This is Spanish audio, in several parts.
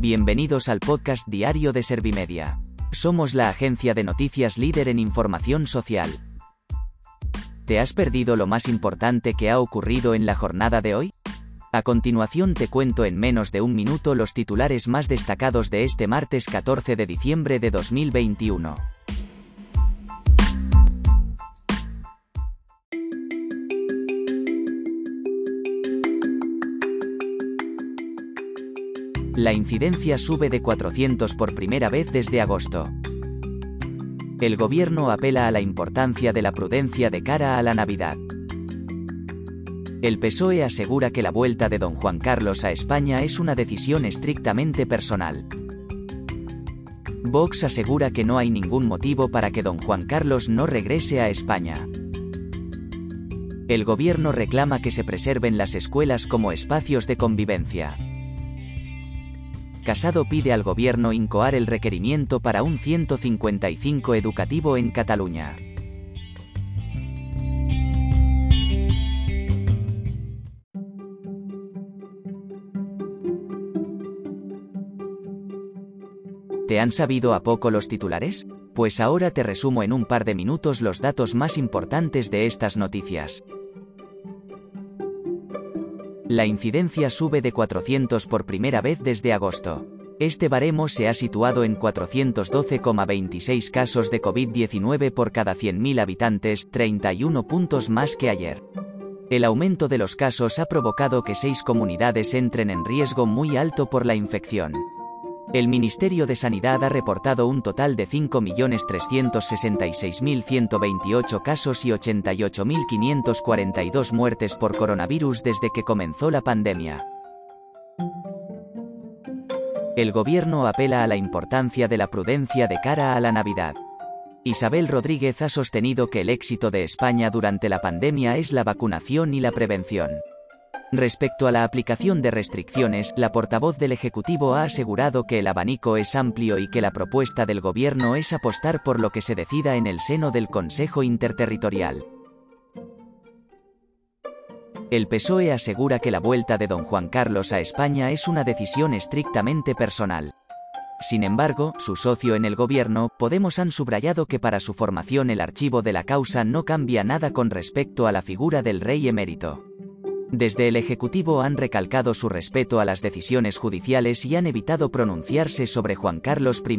Bienvenidos al podcast diario de Servimedia. Somos la agencia de noticias líder en información social. ¿Te has perdido lo más importante que ha ocurrido en la jornada de hoy? A continuación te cuento en menos de un minuto los titulares más destacados de este martes 14 de diciembre de 2021. La incidencia sube de 400 por primera vez desde agosto. El gobierno apela a la importancia de la prudencia de cara a la Navidad. El PSOE asegura que la vuelta de don Juan Carlos a España es una decisión estrictamente personal. Vox asegura que no hay ningún motivo para que don Juan Carlos no regrese a España. El gobierno reclama que se preserven las escuelas como espacios de convivencia. Casado pide al gobierno incoar el requerimiento para un 155 educativo en Cataluña. ¿Te han sabido a poco los titulares? Pues ahora te resumo en un par de minutos los datos más importantes de estas noticias. La incidencia sube de 400 por primera vez desde agosto. Este baremo se ha situado en 412,26 casos de COVID-19 por cada 100.000 habitantes, 31 puntos más que ayer. El aumento de los casos ha provocado que seis comunidades entren en riesgo muy alto por la infección. El Ministerio de Sanidad ha reportado un total de 5.366.128 casos y 88.542 muertes por coronavirus desde que comenzó la pandemia. El gobierno apela a la importancia de la prudencia de cara a la Navidad. Isabel Rodríguez ha sostenido que el éxito de España durante la pandemia es la vacunación y la prevención. Respecto a la aplicación de restricciones, la portavoz del Ejecutivo ha asegurado que el abanico es amplio y que la propuesta del Gobierno es apostar por lo que se decida en el seno del Consejo Interterritorial. El PSOE asegura que la vuelta de don Juan Carlos a España es una decisión estrictamente personal. Sin embargo, su socio en el gobierno, Podemos han subrayado que para su formación el archivo de la causa no cambia nada con respecto a la figura del rey emérito. Desde el Ejecutivo han recalcado su respeto a las decisiones judiciales y han evitado pronunciarse sobre Juan Carlos I.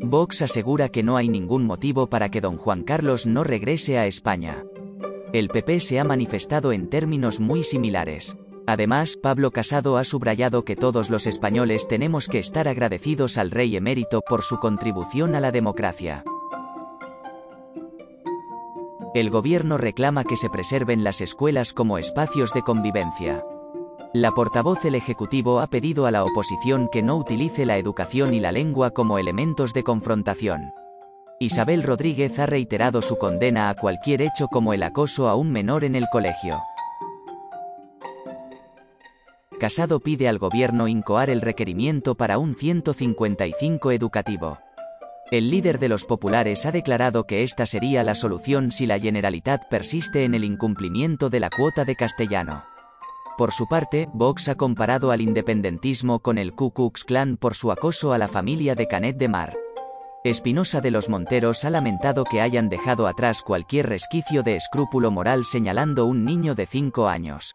Vox asegura que no hay ningún motivo para que don Juan Carlos no regrese a España. El PP se ha manifestado en términos muy similares. Además, Pablo Casado ha subrayado que todos los españoles tenemos que estar agradecidos al rey emérito por su contribución a la democracia. El gobierno reclama que se preserven las escuelas como espacios de convivencia. La portavoz del Ejecutivo ha pedido a la oposición que no utilice la educación y la lengua como elementos de confrontación. Isabel Rodríguez ha reiterado su condena a cualquier hecho como el acoso a un menor en el colegio. Casado pide al gobierno incoar el requerimiento para un 155 educativo. El líder de los populares ha declarado que esta sería la solución si la Generalitat persiste en el incumplimiento de la cuota de castellano. Por su parte, Vox ha comparado al independentismo con el Ku Klux Klan por su acoso a la familia de Canet de Mar. Espinosa de los Monteros ha lamentado que hayan dejado atrás cualquier resquicio de escrúpulo moral señalando un niño de 5 años.